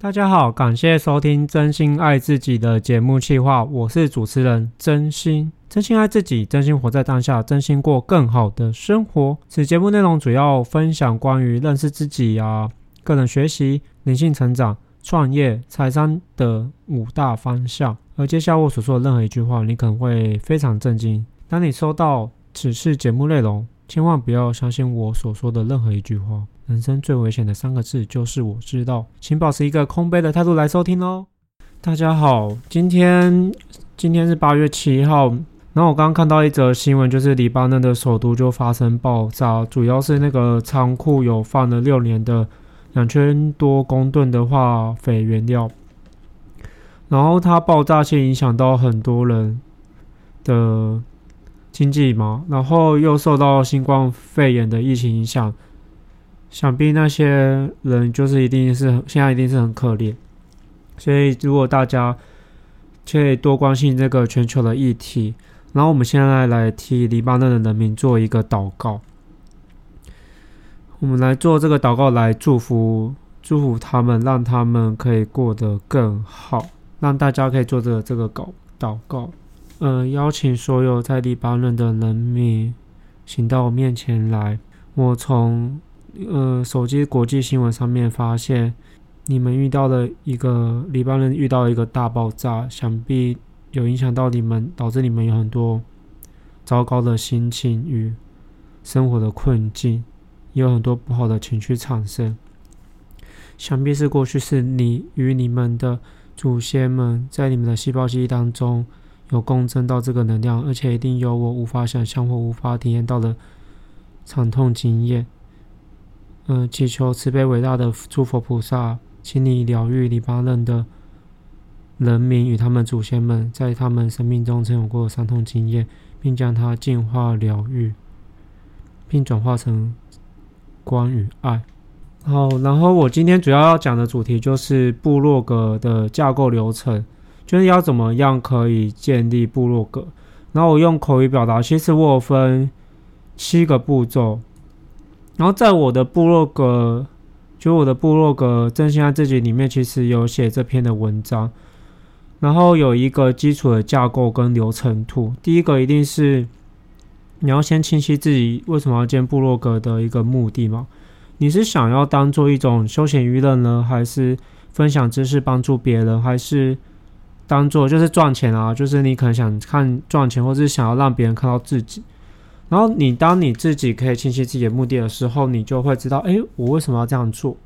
大家好，感谢收听《真心爱自己》的节目企划，我是主持人真心。真心爱自己，真心活在当下，真心过更好的生活。此节目内容主要分享关于认识自己啊、个人学习、灵性成长、创业、财商的五大方向。而接下来我所说的任何一句话，你可能会非常震惊。当你收到此次节目内容，千万不要相信我所说的任何一句话。人生最危险的三个字就是我知道，请保持一个空杯的态度来收听哦。大家好，今天今天是八月七号，然后我刚刚看到一则新闻，就是黎巴嫩的首都就发生爆炸，主要是那个仓库有放了六年的两千多公吨的化肥原料，然后它爆炸性影响到很多人的经济嘛，然后又受到新冠肺炎的疫情影响。想必那些人就是一定是现在一定是很可怜，所以如果大家可以多关心这个全球的议题，然后我们现在来替黎巴嫩的人民做一个祷告，我们来做这个祷告来祝福祝福他们，让他们可以过得更好，让大家可以做这个这个祷祷告，呃，邀请所有在黎巴嫩的人民请到我面前来，我从。呃，手机国际新闻上面发现，你们遇到了一个黎巴嫩遇到了一个大爆炸，想必有影响到你们，导致你们有很多糟糕的心情与生活的困境，也有很多不好的情绪产生。想必是过去是你与你们的祖先们在你们的细胞记忆当中有共振到这个能量，而且一定有我无法想象或无法体验到的惨痛经验。嗯、祈求慈悲伟大的诸佛菩萨，请你疗愈黎巴嫩的人民与他们祖先们在他们生命中曾有过伤痛经验，并将它净化疗愈，并转化成光与爱。好，然后我今天主要要讲的主题就是部落格的架构流程，就是要怎么样可以建立部落格。然后我用口语表达，其实我有分七个步骤。然后在我的部落格，就我的部落格真心爱自己里面，其实有写这篇的文章。然后有一个基础的架构跟流程图。第一个一定是你要先清晰自己为什么要建部落格的一个目的嘛？你是想要当做一种休闲娱乐呢，还是分享知识帮助别人，还是当做就是赚钱啊？就是你可能想看赚钱，或是想要让别人看到自己。然后你当你自己可以清晰自己的目的的时候，你就会知道，哎，我为什么要这样做？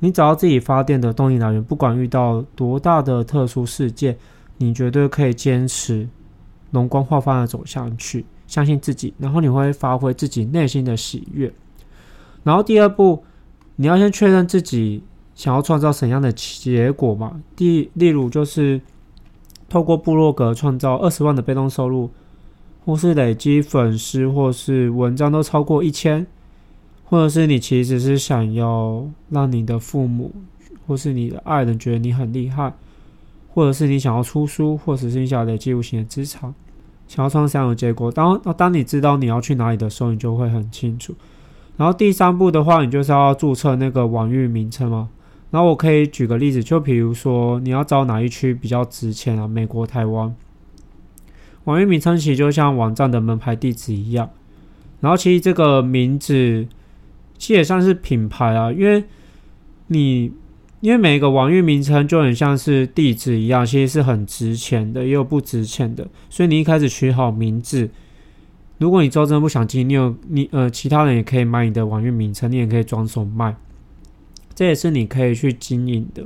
你找到自己发电的动力来源，不管遇到多大的特殊事件，你绝对可以坚持容光焕发的走下去，相信自己，然后你会发挥自己内心的喜悦。然后第二步，你要先确认自己想要创造什么样的结果嘛？第例如就是透过部落格创造二十万的被动收入。或是累积粉丝，或是文章都超过一千，或者是你其实是想要让你的父母或是你的爱人觉得你很厉害，或者是你想要出书，或者是你想累积无形的资产，想要创造这样的结果。当当你知道你要去哪里的时候，你就会很清楚。然后第三步的话，你就是要注册那个网域名称嘛。然后我可以举个例子，就比如说你要找哪一区比较值钱啊？美国、台湾。网域名称其实就像网站的门牌地址一样，然后其实这个名字其实也算是品牌啊，因为你因为每一个网域名称就很像是地址一样，其实是很值钱的，也有不值钱的，所以你一开始取好名字，如果你周真的不想经营，你有你呃其他人也可以买你的网域名称，你也可以转手卖，这也是你可以去经营的。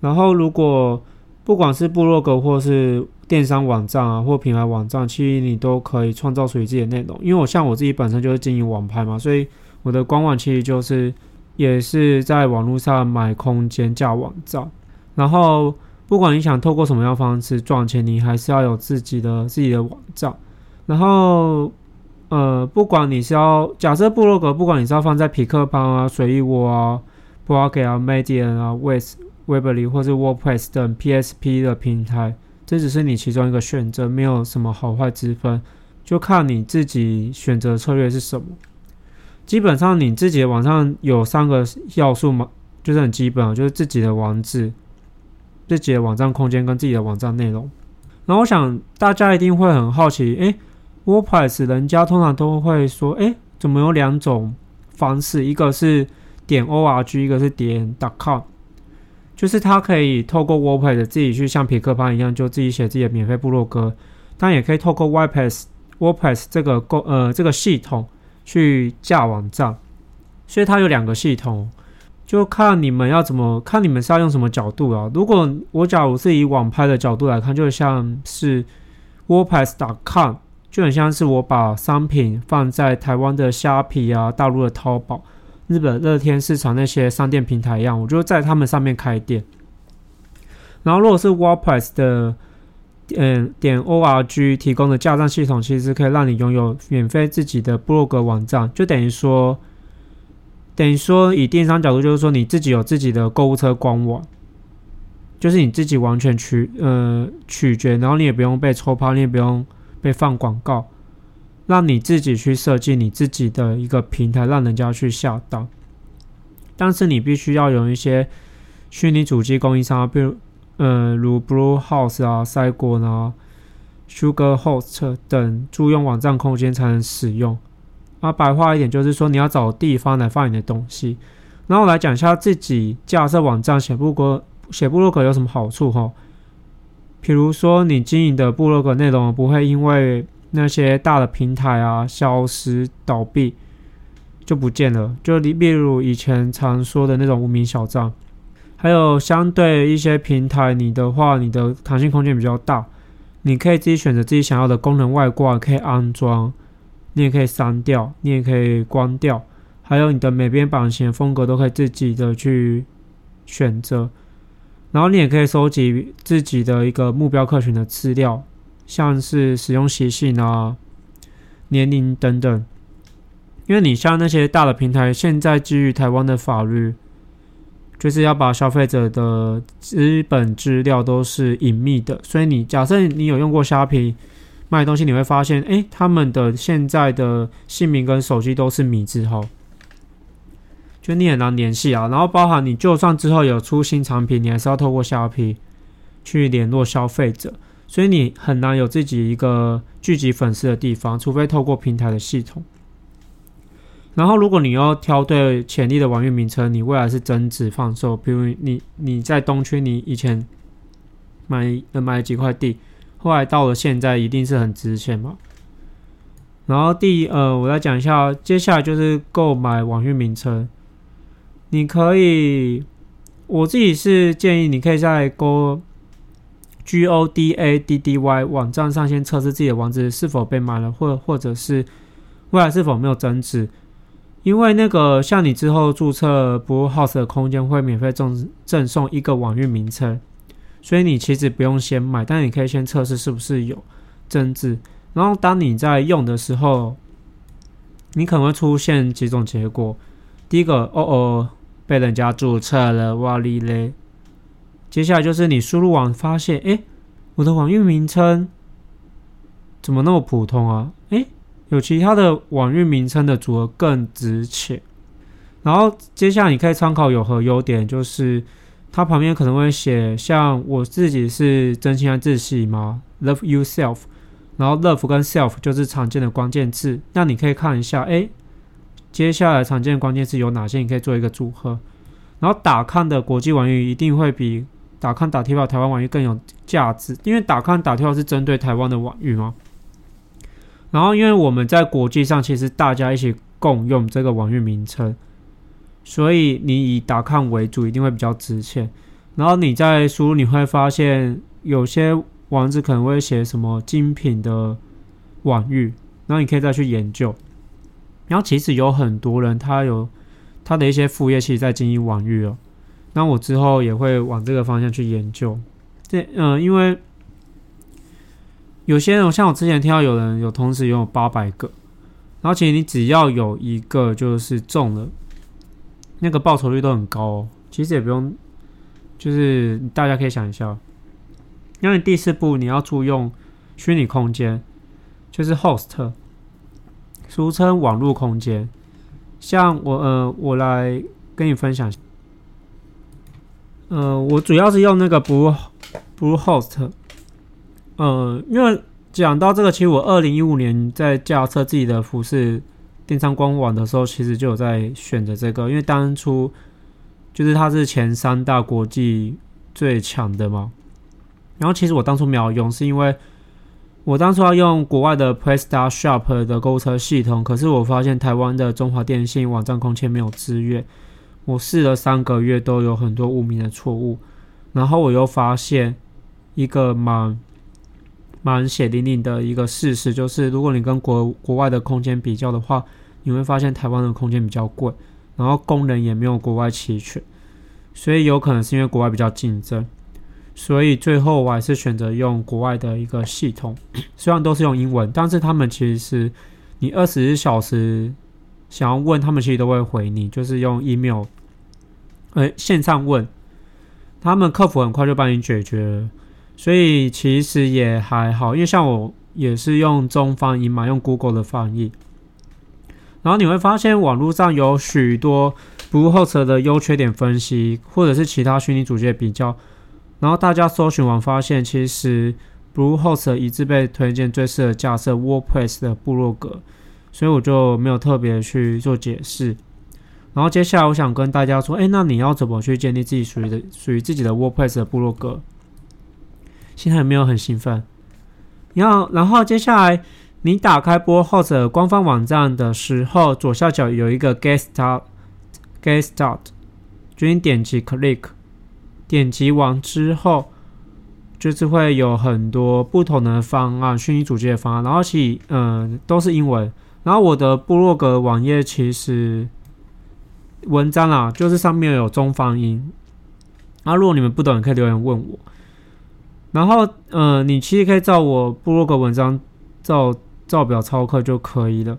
然后如果不管是部落格或是电商网站啊，或品牌网站，其实你都可以创造属于自己的内容。因为我像我自己本身就是经营网拍嘛，所以我的官网其实就是也是在网络上买空间架网站。然后不管你想透过什么样方式赚钱，你还是要有自己的自己的网站。然后呃，不管你是要假设部落格，不管你是要放在匹克邦啊、随意窝啊、b l o g 啊、Medium 啊、West、Weebly 或是 WordPress 等 PSP 的平台。这只是你其中一个选择，没有什么好坏之分，就看你自己选择策略是什么。基本上你自己的网上有三个要素嘛，就是很基本啊，就是自己的网址、自己的网站空间跟自己的网站内容。然后我想大家一定会很好奇，诶，WordPress 人家通常都会说，诶，怎么有两种方式？一个是点 org，一个是点 .com，就是他可以透过 WordPress 自己去像痞客邦一样，就自己写自己的免费部落格，但也可以透过 WordPress WordPress 这个构呃这个系统去架网站。所以它有两个系统，就看你们要怎么看，你们是要用什么角度啊？如果我假如是以网拍的角度来看，就像是 WordPress.com，就很像是我把商品放在台湾的虾皮啊、大陆的淘宝、日本乐天市场那些商店平台一样，我就在他们上面开店。然后如果是 WordPress 的，嗯，点 org 提供的架站系统，其实可以让你拥有免费自己的部落格网站，就等于说。等于说，以电商角度，就是说你自己有自己的购物车官网，就是你自己完全取呃取决，然后你也不用被抽趴，你也不用被放广告，让你自己去设计你自己的一个平台，让人家去下单。但是你必须要有一些虚拟主机供应商，比如呃如 Bluehost 啊、赛果啊、Sugarhost 等租用网站空间才能使用。啊，白话一点就是说，你要找地方来放你的东西。然后来讲一下自己架设网站写部落格、写部落格有什么好处哈。比如说，你经营的部落格内容不会因为那些大的平台啊消失倒闭就不见了，就例例如以前常说的那种无名小站。还有相对一些平台，你的话，你的弹性空间比较大，你可以自己选择自己想要的功能外挂，可以安装。你也可以删掉，你也可以关掉，还有你的每边版型风格都可以自己的去选择。然后你也可以收集自己的一个目标客群的资料，像是使用习性啊、年龄等等。因为你像那些大的平台，现在基于台湾的法律，就是要把消费者的资本资料都是隐秘的，所以你假设你有用过虾皮。卖东西你会发现，哎，他们的现在的姓名跟手机都是米字号，就你很难联系啊。然后包含你就算之后有出新产品，你还是要透过虾皮去联络消费者，所以你很难有自己一个聚集粉丝的地方，除非透过平台的系统。然后如果你要挑对潜力的网域名称，你未来是增值放售，比如你你在东区，你以前买呃买几块地。后来到了现在，一定是很值钱嘛。然后第呃，我来讲一下，接下来就是购买网域名称。你可以，我自己是建议，你可以在 Go G O D A D D Y 网站上先测试自己的网址是否被买了，或或者是未来是否没有增值。因为那个像你之后注册 Bluehost 的空间会免费赠赠送一个网域名称。所以你其实不用先买，但你可以先测试是不是有增值。然后当你在用的时候，你可能会出现几种结果。第一个，哦哦，被人家注册了，哇哩嘞。接下来就是你输入网发现，诶，我的网域名称怎么那么普通啊？诶，有其他的网域名称的组合更值钱。然后接下来你可以参考有何优点，就是。它旁边可能会写，像我自己是真心爱自己吗？Love yourself，然后 love 跟 self 就是常见的关键字。那你可以看一下，哎，接下来常见的关键字有哪些？你可以做一个组合。然后打看的国际网域一定会比打康打跳台湾网域更有价值，因为打康打跳是针对台湾的网域嘛。然后因为我们在国际上其实大家一起共用这个网域名称。所以你以打抗为主，一定会比较值钱。然后你在输入，你会发现有些网址可能会写什么精品的网域，然后你可以再去研究。然后其实有很多人他有他的一些副业，其实在经营网域哦。那我之后也会往这个方向去研究。这嗯、呃，因为有些人像我之前听到有人有同时拥有八百个，然后其实你只要有一个就是中了。那个报酬率都很高哦，其实也不用，就是大家可以想一下，因为第四步你要租用虚拟空间，就是 host，俗称网络空间。像我呃，我来跟你分享，呃，我主要是用那个 Blue Bluehost。呃，因为讲到这个，其实我二零一五年在架设自己的服饰电商官网的时候，其实就有在选择这个，因为当初就是它是前三大国际最强的嘛。然后其实我当初没有用，是因为我当初要用国外的 PlayStarShop 的购物车系统，可是我发现台湾的中华电信网站空间没有支援，我试了三个月都有很多无名的错误，然后我又发现一个蛮。蛮血淋淋的一个事实就是，如果你跟国国外的空间比较的话，你会发现台湾的空间比较贵，然后功能也没有国外齐全，所以有可能是因为国外比较竞争，所以最后我还是选择用国外的一个系统，虽然都是用英文，但是他们其实你二十四小时想要问他们，其实都会回你，就是用 email，呃，线上问，他们客服很快就帮你解决。所以其实也还好，因为像我也是用中翻英嘛，用 Google 的翻译。然后你会发现网络上有许多 Bluehost 的优缺点分析，或者是其他虚拟主机的比较。然后大家搜寻完发现，其实 Bluehost 一致被推荐最适合架设 WordPress 的部落格，所以我就没有特别去做解释。然后接下来我想跟大家说，诶，那你要怎么去建立自己属于的属于自己的 WordPress 的部落格？现在有没有很兴奋？然后，然后接下来你打开 Bluehost 官方网站的时候，左下角有一个 Get Start，Get Start，就你点击 Click，点击完之后，就是会有很多不同的方案，虚拟主机的方案，然后其嗯、都是英文。然后我的部落格网页其实文章啊，就是上面有中翻英。那如果你们不懂，可以留言问我。然后，呃，你其实可以照我部落格文章照照表操课就可以了。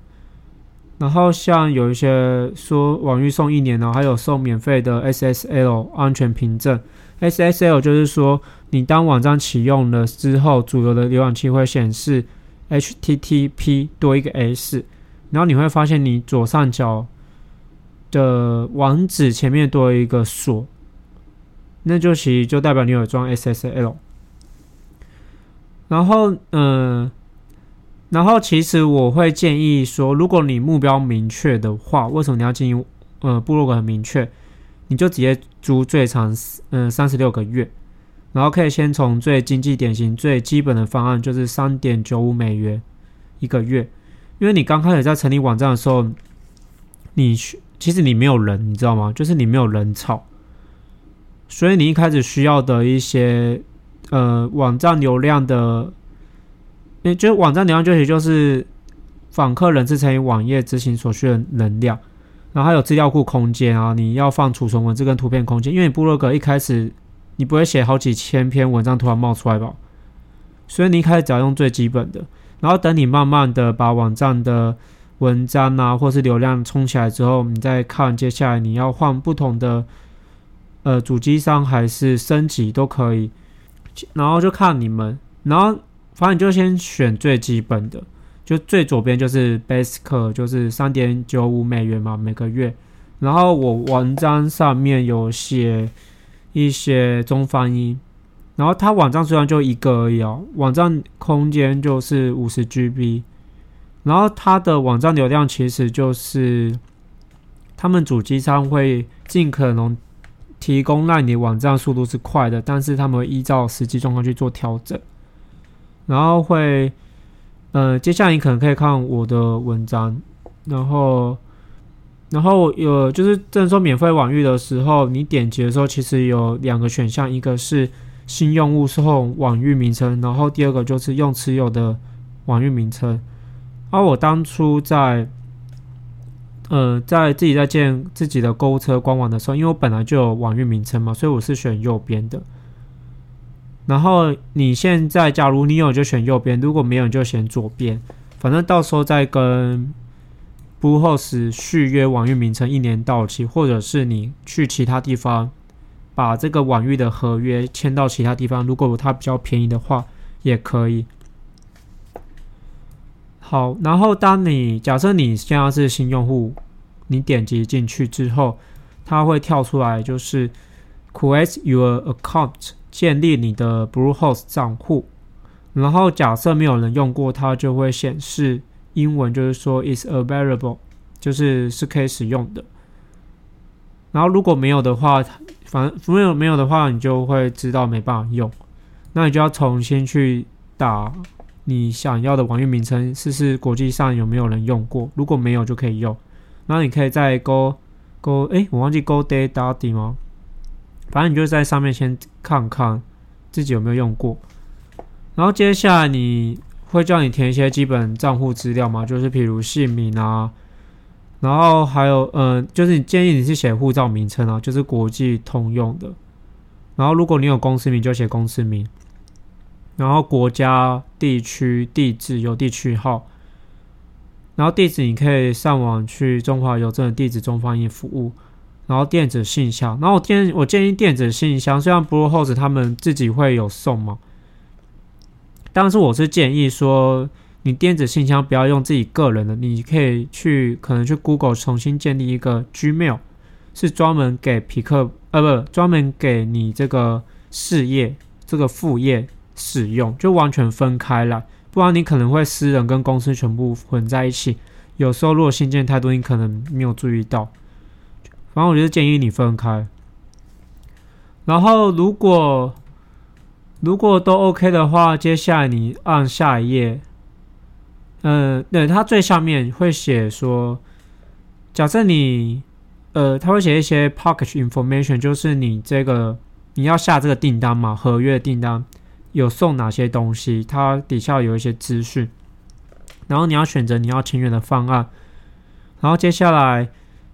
然后，像有一些说网域送一年呢，还有送免费的 SSL 安全凭证。SSL 就是说，你当网站启用了之后，主流的浏览器会显示 HTTP 多一个 S，然后你会发现你左上角的网址前面多一个锁，那就其实就代表你有装 SSL。然后，嗯、然后其实我会建议说，如果你目标明确的话，为什么你要经营？呃，部落格很明确，你就直接租最长，嗯，三十六个月，然后可以先从最经济典型、最基本的方案，就是三点九五美元一个月，因为你刚开始在成立网站的时候，你其实你没有人，你知道吗？就是你没有人潮，所以你一开始需要的一些。呃，网站流量的，也就是网站流量，就也就是访客人次乘以网页执行所需的能量，然后还有资料库空间啊，你要放储存文字跟图片空间，因为你部落格一开始你不会写好几千篇文章突然冒出来吧，所以你一开始只要用最基本的，然后等你慢慢的把网站的文章啊，或是流量冲起来之后，你再看接下来你要换不同的呃主机商还是升级都可以。然后就看你们，然后反正你就先选最基本的，就最左边就是 Basic，就是三点九五美元嘛，每个月。然后我文章上面有写一些中翻英，然后它网站虽然就一个而已哦，网站空间就是五十 GB，然后它的网站流量其实就是他们主机商会尽可能。提供让你网站速度是快的，但是他们会依照实际状况去做调整，然后会，呃，接下来你可能可以看我的文章，然后，然后有就是正说免费网域的时候，你点击的时候其实有两个选项，一个是新用户送网域名称，然后第二个就是用持有的网域名称，而我当初在。呃，在自己在建自己的购物车官网的时候，因为我本来就有网域名称嘛，所以我是选右边的。然后你现在假如你有就选右边，如果没有就选左边。反正到时候再跟布后士续约网域名称一年到期，或者是你去其他地方把这个网域的合约签到其他地方，如果它比较便宜的话，也可以。好，然后当你假设你现在是新用户，你点击进去之后，它会跳出来，就是 create your account，建立你的 Bluehost 账户。然后假设没有人用过，它就会显示英文，就是说 is available，就是是可以使用的。然后如果没有的话，反正没有没有的话，你就会知道没办法用。那你就要重新去打你想要的网域名称，试试国际上有没有人用过。如果没有，就可以用。然后你可以再 go go，哎，我忘记 GoDaddy 吗？反正你就在上面先看看自己有没有用过。然后接下来你会叫你填一些基本账户资料吗？就是譬如姓名啊，然后还有嗯、就是你建议你是写护照名称啊，就是国际通用的。然后如果你有公司名，就写公司名。然后国家、地区、地址、邮递区号。然后地址你可以上网去中华邮政的地址中翻译服务。然后电子信箱，然后我建我建议电子信箱，虽然 Bluehost 他们自己会有送嘛。但是我是建议说，你电子信箱不要用自己个人的，你可以去可能去 Google 重新建立一个 Gmail，是专门给皮克呃不专门给你这个事业这个副业使用，就完全分开来，不然你可能会私人跟公司全部混在一起。有时候如果信件太多，你可能没有注意到。反正我就是建议你分开。然后如果如果都 OK 的话，接下来你按下一页。呃，对，它最下面会写说，假设你，呃，它会写一些 package information，就是你这个你要下这个订单嘛，合约订单有送哪些东西，它底下有一些资讯，然后你要选择你要签约的方案，然后接下来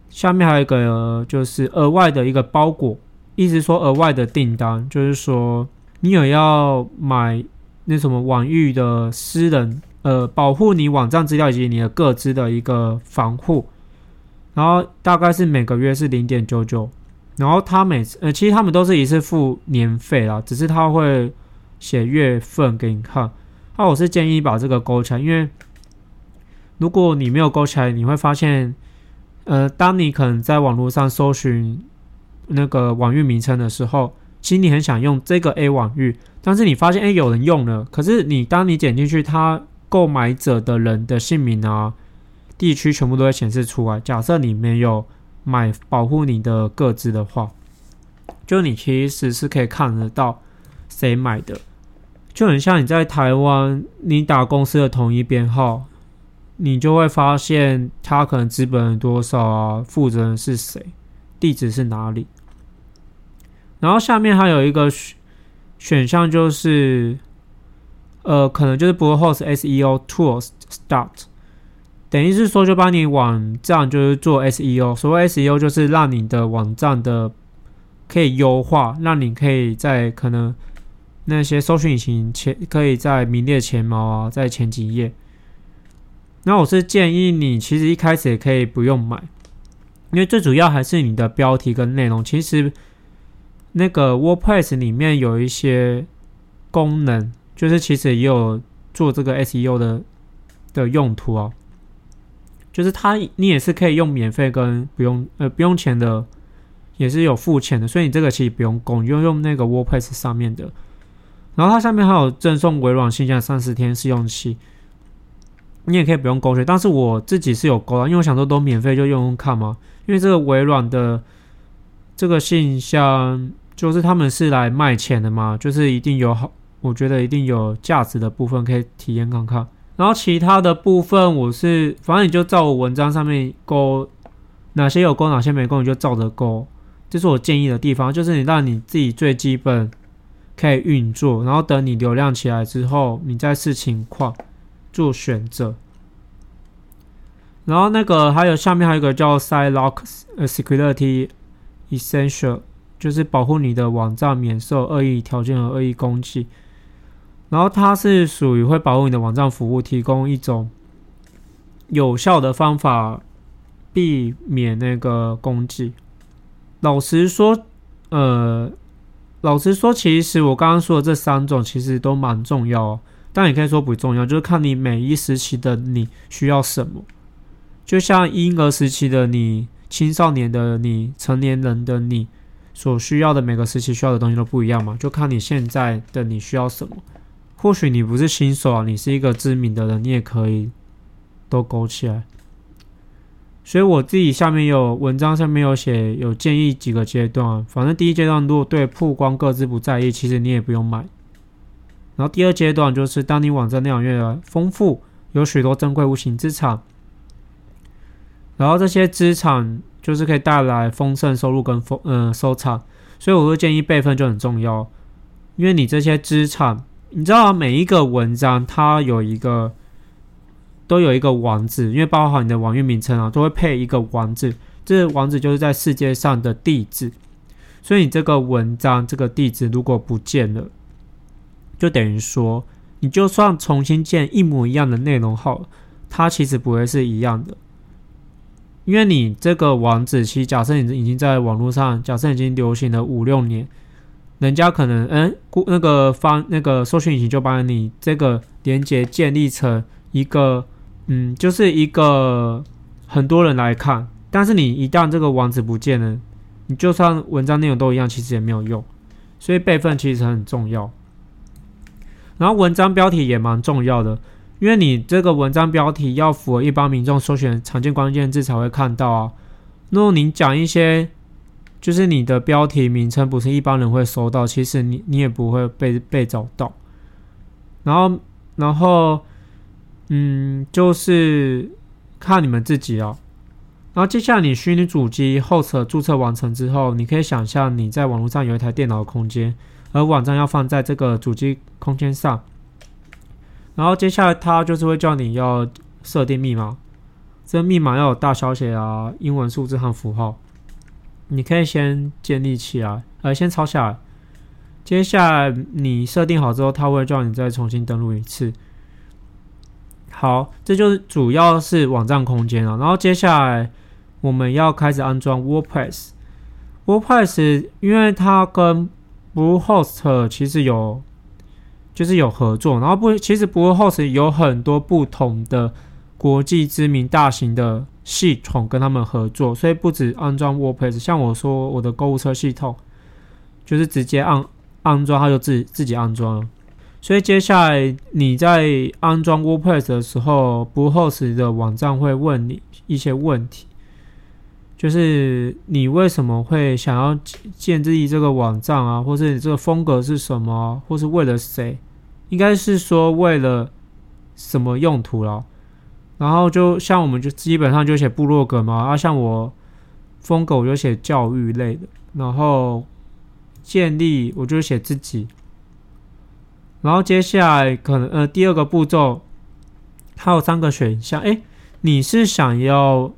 下面还有一个就是额外的一个包裹，意思说额外的订单，就是说。你有要买那什么网域的私人呃保护你网站资料以及你的各资的一个防护，然后大概是每个月是零点九九，然后他每次呃其实他们都是一次付年费啦，只是他会写月份给你看。那我是建议把这个勾起来，因为如果你没有勾起来，你会发现呃当你可能在网络上搜寻那个网域名称的时候。其实你很想用这个 A 网域，但是你发现哎有人用了，可是你当你点进去，他购买者的人的姓名啊、地区全部都会显示出来。假设你没有买保护你的个资的话，就你其实是可以看得到谁买的，就很像你在台湾你打公司的统一编号，你就会发现他可能资本多少啊，负责人是谁，地址是哪里。然后下面还有一个选选项，就是呃，可能就是 Bluehost SEO Tools Start，等于是说就帮你网站就是做 SEO。所谓 SEO 就是让你的网站的可以优化，让你可以在可能那些搜寻引擎前可以在名列前茅啊，在前几页。那我是建议你，其实一开始也可以不用买，因为最主要还是你的标题跟内容，其实。那个 WordPress 里面有一些功能，就是其实也有做这个 SEO 的的用途啊。就是它，你也是可以用免费跟不用呃不用钱的，也是有付钱的，所以你这个其实不用供，你就用那个 WordPress 上面的。然后它上面还有赠送微软信箱三十天试用期，你也可以不用勾选，但是我自己是有勾的，因为我想说都免费就用用看嘛。因为这个微软的这个信箱。就是他们是来卖钱的嘛，就是一定有好，我觉得一定有价值的部分可以体验看看。然后其他的部分，我是反正你就照我文章上面勾，哪些有勾，哪些没勾，你就照着勾。这是我建议的地方，就是你让你自己最基本可以运作，然后等你流量起来之后，你再视情况做选择。然后那个还有下面还有一个叫 SiteLock Security Essential。就是保护你的网站免受恶意条件和恶意攻击，然后它是属于会保护你的网站服务，提供一种有效的方法避免那个攻击。老实说，呃，老实说，其实我刚刚说的这三种其实都蛮重要，但也可以说不重要，就是看你每一时期的你需要什么。就像婴儿时期的你、青少年的你、成年人的你。所需要的每个时期需要的东西都不一样嘛，就看你现在的你需要什么。或许你不是新手啊，你是一个知名的人，你也可以都勾起来。所以我自己下面有文章上面有写，有建议几个阶段。反正第一阶段，如果对曝光各自不在意，其实你也不用买。然后第二阶段就是，当你网站内容越来越丰富，有许多珍贵无形资产，然后这些资产就是可以带来丰盛收入跟丰嗯收藏。所以我会建议备份就很重要，因为你这些资产，你知道啊，每一个文章它有一个。都有一个网址，因为包含你的网域名称啊，都会配一个网址。这网址就是在世界上的地址，所以你这个文章这个地址如果不见了，就等于说你就算重新建一模一样的内容号，它其实不会是一样的，因为你这个网址，其实假设你已经在网络上，假设已经流行了五六年，人家可能嗯，那个方那个搜寻引擎就把你这个连接建立成一个。嗯，就是一个很多人来看，但是你一旦这个网址不见了，你就算文章内容都一样，其实也没有用。所以备份其实很重要。然后文章标题也蛮重要的，因为你这个文章标题要符合一般民众搜寻常见关键字才会看到啊。那你讲一些就是你的标题名称不是一般人会搜到，其实你你也不会被被找到。然后，然后。嗯，就是看你们自己哦。然后接下来，你虚拟主机 host 注册完成之后，你可以想象你在网络上有一台电脑的空间，而网站要放在这个主机空间上。然后接下来，它就是会叫你要设定密码，这密码要有大小写啊，英文、数字和符号。你可以先建立起来，呃，先抄下来。接下来你设定好之后，它会叫你再重新登录一次。好，这就是主要是网站空间了。然后接下来我们要开始安装 WordPress。WordPress 因为它跟 Bluehost 其实有就是有合作，然后不，其实 Bluehost 有很多不同的国际知名大型的系统跟他们合作，所以不止安装 WordPress。像我说我的购物车系统，就是直接按安装，它就自己自己安装。所以接下来你在安装 WordPress 的时候，Bluehost 的网站会问你一些问题，就是你为什么会想要建立这个网站啊，或是你这个风格是什么，或是为了谁？应该是说为了什么用途了。然后就像我们就基本上就写部落格嘛，啊，像我风格我就写教育类的，然后建立我就写自己。然后接下来可能呃第二个步骤，它有三个选项。诶，你是想要，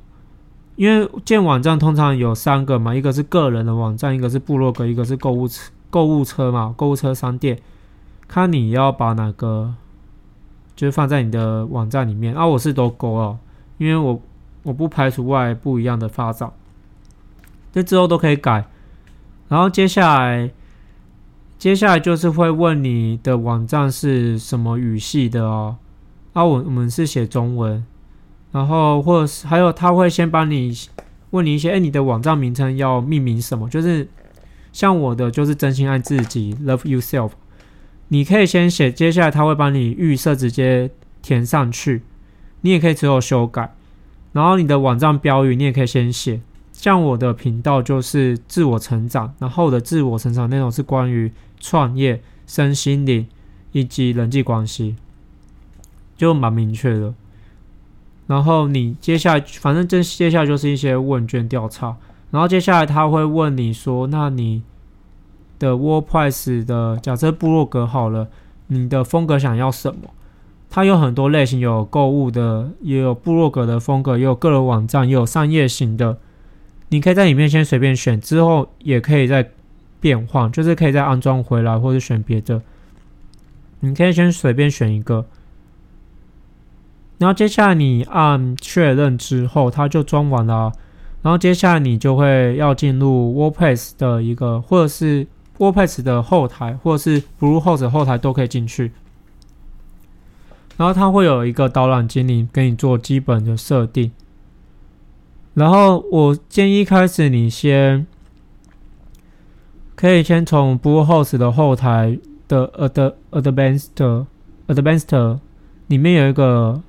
因为建网站通常有三个嘛，一个是个人的网站，一个是部落格，一个是购物车购物车嘛，购物车商店。看你要把哪个，就是放在你的网站里面。啊，我是都勾了，因为我我不排除外不一样的发展，这之后都可以改。然后接下来。接下来就是会问你的网站是什么语系的哦，啊，我我们是写中文，然后或者是还有他会先帮你问你一些，哎，你的网站名称要命名什么？就是像我的就是真心爱自己，Love Yourself，你可以先写，接下来他会帮你预设直接填上去，你也可以之后修改，然后你的网站标语你也可以先写。像我的频道就是自我成长，然后我的自我成长内容是关于创业、身心灵以及人际关系，就蛮明确的。然后你接下来，反正这接下来就是一些问卷调查，然后接下来他会问你说：“那你的 WordPress 的假设部落格好了，你的风格想要什么？”它有很多类型，有购物的，也有部落格的风格，也有个人网站，也有商业型的。你可以在里面先随便选，之后也可以再变换，就是可以再安装回来，或者选别的。你可以先随便选一个，然后接下来你按确认之后，它就装完了。然后接下来你就会要进入 WordPress 的一个，或者是 WordPress 的后台，或者是 Bluehost 后台都可以进去。然后它会有一个导览精灵给你做基本的设定。然后我建议开始你先可以先从 Bluehost 的后台的 Ad Advanced Advanced 里面有一个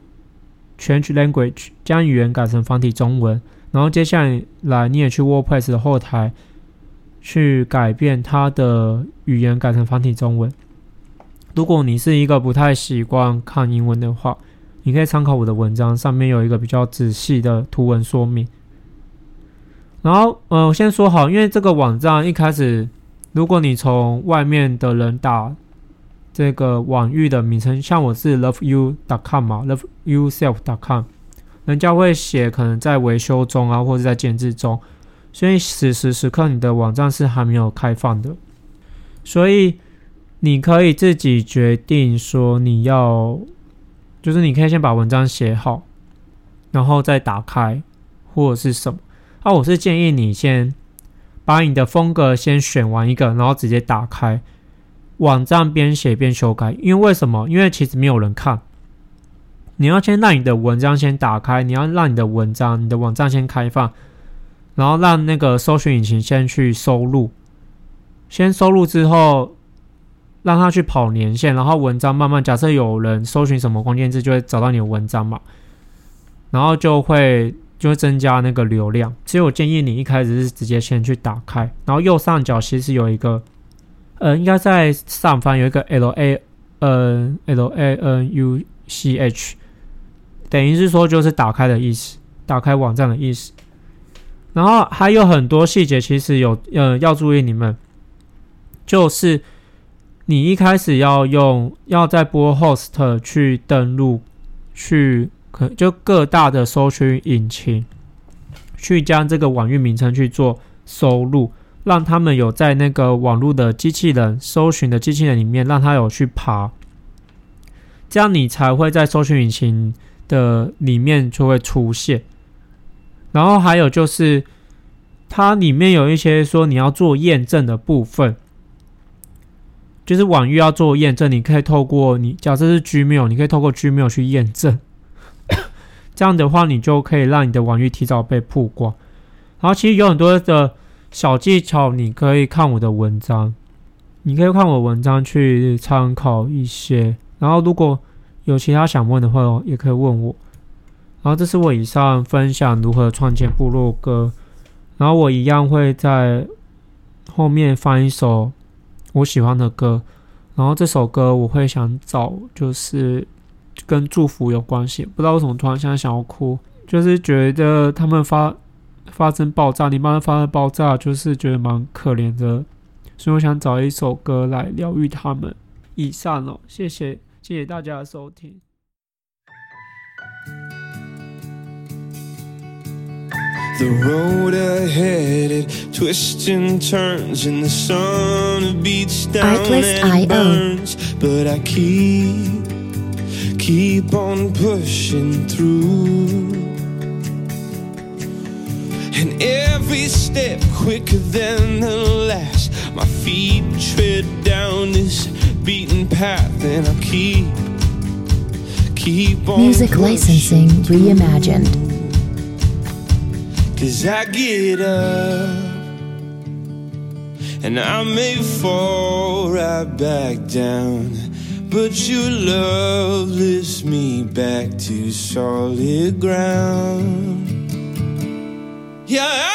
Change Language，将语言改成繁体中文。然后接下来你也去 WordPress 的后台去改变它的语言改成繁体中文。如果你是一个不太习惯看英文的话，你可以参考我的文章，上面有一个比较仔细的图文说明。然后，呃，我先说好，因为这个网站一开始，如果你从外面的人打这个网域的名称，像我是 loveyou.com 嘛，loveyourself.com，人家会写可能在维修中啊，或者在建置中，所以此时此刻你的网站是还没有开放的，所以。你可以自己决定说你要，就是你可以先把文章写好，然后再打开或者是什么。啊，我是建议你先把你的风格先选完一个，然后直接打开网站边写边修改。因为为什么？因为其实没有人看。你要先让你的文章先打开，你要让你的文章、你的网站先开放，然后让那个搜寻引擎先去收录，先收录之后。让他去跑年限，然后文章慢慢，假设有人搜寻什么关键字，就会找到你的文章嘛，然后就会就会增加那个流量。所以我建议你一开始是直接先去打开，然后右上角其实有一个，呃，应该在上方有一个 L A N L A N U C H，等于是说就是打开的意思，打开网站的意思。然后还有很多细节，其实有呃要注意，你们就是。你一开始要用，要在播 host 去登录，去可就各大的搜寻引擎，去将这个网域名称去做收录，让他们有在那个网络的机器人搜寻的机器人里面，让他有去爬，这样你才会在搜寻引擎的里面就会出现。然后还有就是，它里面有一些说你要做验证的部分。就是网域要做验证，你可以透过你假设是 Gmail，你可以透过 Gmail 去验证，这样的话你就可以让你的网域提早被曝光。然后其实有很多的小技巧，你可以看我的文章，你可以看我文章去参考一些。然后如果有其他想问的话，也可以问我。然后这是我以上分享如何创建部落格，然后我一样会在后面放一首。我喜欢的歌，然后这首歌我会想找，就是跟祝福有关系。不知道为什么突然现在想要哭，就是觉得他们发发生爆炸，你妈发生爆炸，就是觉得蛮可怜的，所以我想找一首歌来疗愈他们。以上哦，谢谢，谢谢大家的收听。The road ahead it twists and turns and the sun beats down Artlist and I burns. But I keep, keep on pushing through. And every step quicker than the last My feet tread down this beaten path And I keep, keep on Music licensing reimagined Cause I get up and I may fall right back down, but your love lifts me back to solid ground. Yeah, I